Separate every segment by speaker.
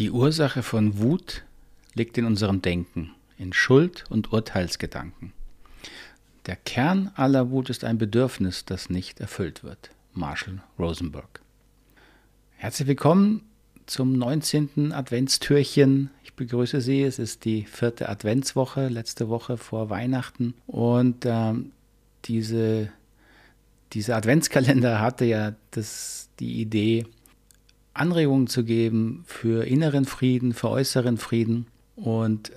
Speaker 1: Die Ursache von Wut liegt in unserem Denken, in Schuld und Urteilsgedanken. Der Kern aller Wut ist ein Bedürfnis, das nicht erfüllt wird. Marshall Rosenberg. Herzlich willkommen zum 19. Adventstürchen. Ich begrüße Sie. Es ist die vierte Adventswoche, letzte Woche vor Weihnachten. Und ähm, diese, dieser Adventskalender hatte ja das, die Idee, Anregungen zu geben für inneren Frieden, für äußeren Frieden. Und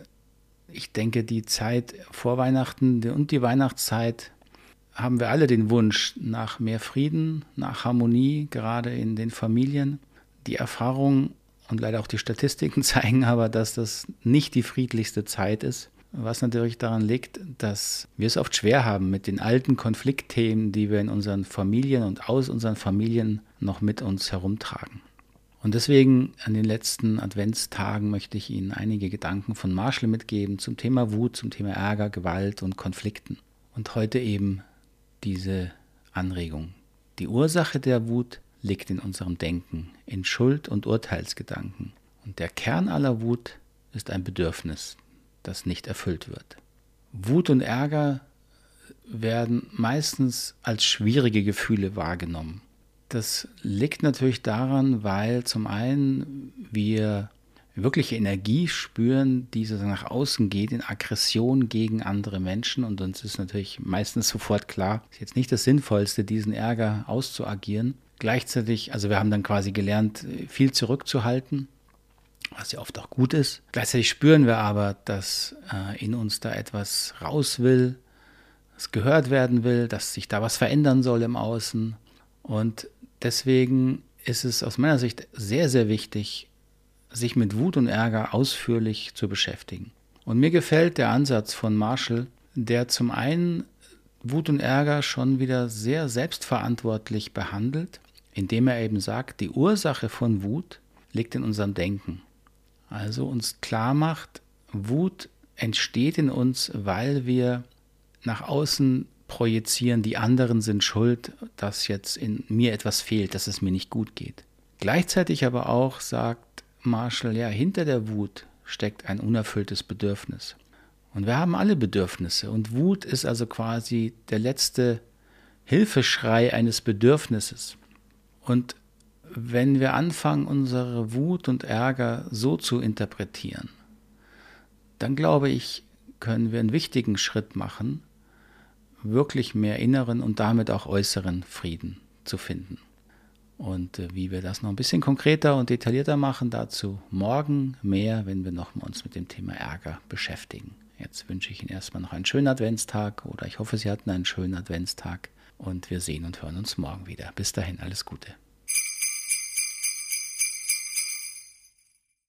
Speaker 1: ich denke, die Zeit vor Weihnachten und die Weihnachtszeit haben wir alle den Wunsch nach mehr Frieden, nach Harmonie, gerade in den Familien. Die Erfahrungen und leider auch die Statistiken zeigen aber, dass das nicht die friedlichste Zeit ist. Was natürlich daran liegt, dass wir es oft schwer haben mit den alten Konfliktthemen, die wir in unseren Familien und aus unseren Familien noch mit uns herumtragen. Und deswegen an den letzten Adventstagen möchte ich Ihnen einige Gedanken von Marshall mitgeben zum Thema Wut, zum Thema Ärger, Gewalt und Konflikten. Und heute eben diese Anregung. Die Ursache der Wut liegt in unserem Denken, in Schuld- und Urteilsgedanken. Und der Kern aller Wut ist ein Bedürfnis, das nicht erfüllt wird. Wut und Ärger werden meistens als schwierige Gefühle wahrgenommen. Das liegt natürlich daran, weil zum einen wir wirkliche Energie spüren, die so nach außen geht, in Aggression gegen andere Menschen. Und uns ist natürlich meistens sofort klar, es ist jetzt nicht das Sinnvollste, diesen Ärger auszuagieren. Gleichzeitig, also wir haben dann quasi gelernt, viel zurückzuhalten, was ja oft auch gut ist. Gleichzeitig spüren wir aber, dass äh, in uns da etwas raus will, das gehört werden will, dass sich da was verändern soll im Außen. Und Deswegen ist es aus meiner Sicht sehr, sehr wichtig, sich mit Wut und Ärger ausführlich zu beschäftigen. Und mir gefällt der Ansatz von Marshall, der zum einen Wut und Ärger schon wieder sehr selbstverantwortlich behandelt, indem er eben sagt, die Ursache von Wut liegt in unserem Denken. Also uns klar macht, Wut entsteht in uns, weil wir nach außen projizieren, die anderen sind schuld, dass jetzt in mir etwas fehlt, dass es mir nicht gut geht. Gleichzeitig aber auch sagt Marshall, ja, hinter der Wut steckt ein unerfülltes Bedürfnis. Und wir haben alle Bedürfnisse. Und Wut ist also quasi der letzte Hilfeschrei eines Bedürfnisses. Und wenn wir anfangen, unsere Wut und Ärger so zu interpretieren, dann glaube ich, können wir einen wichtigen Schritt machen, wirklich mehr inneren und damit auch äußeren Frieden zu finden. Und äh, wie wir das noch ein bisschen konkreter und detaillierter machen, dazu morgen mehr, wenn wir noch mal uns mit dem Thema Ärger beschäftigen. Jetzt wünsche ich Ihnen erstmal noch einen schönen Adventstag oder ich hoffe, Sie hatten einen schönen Adventstag und wir sehen und hören uns morgen wieder. Bis dahin, alles Gute.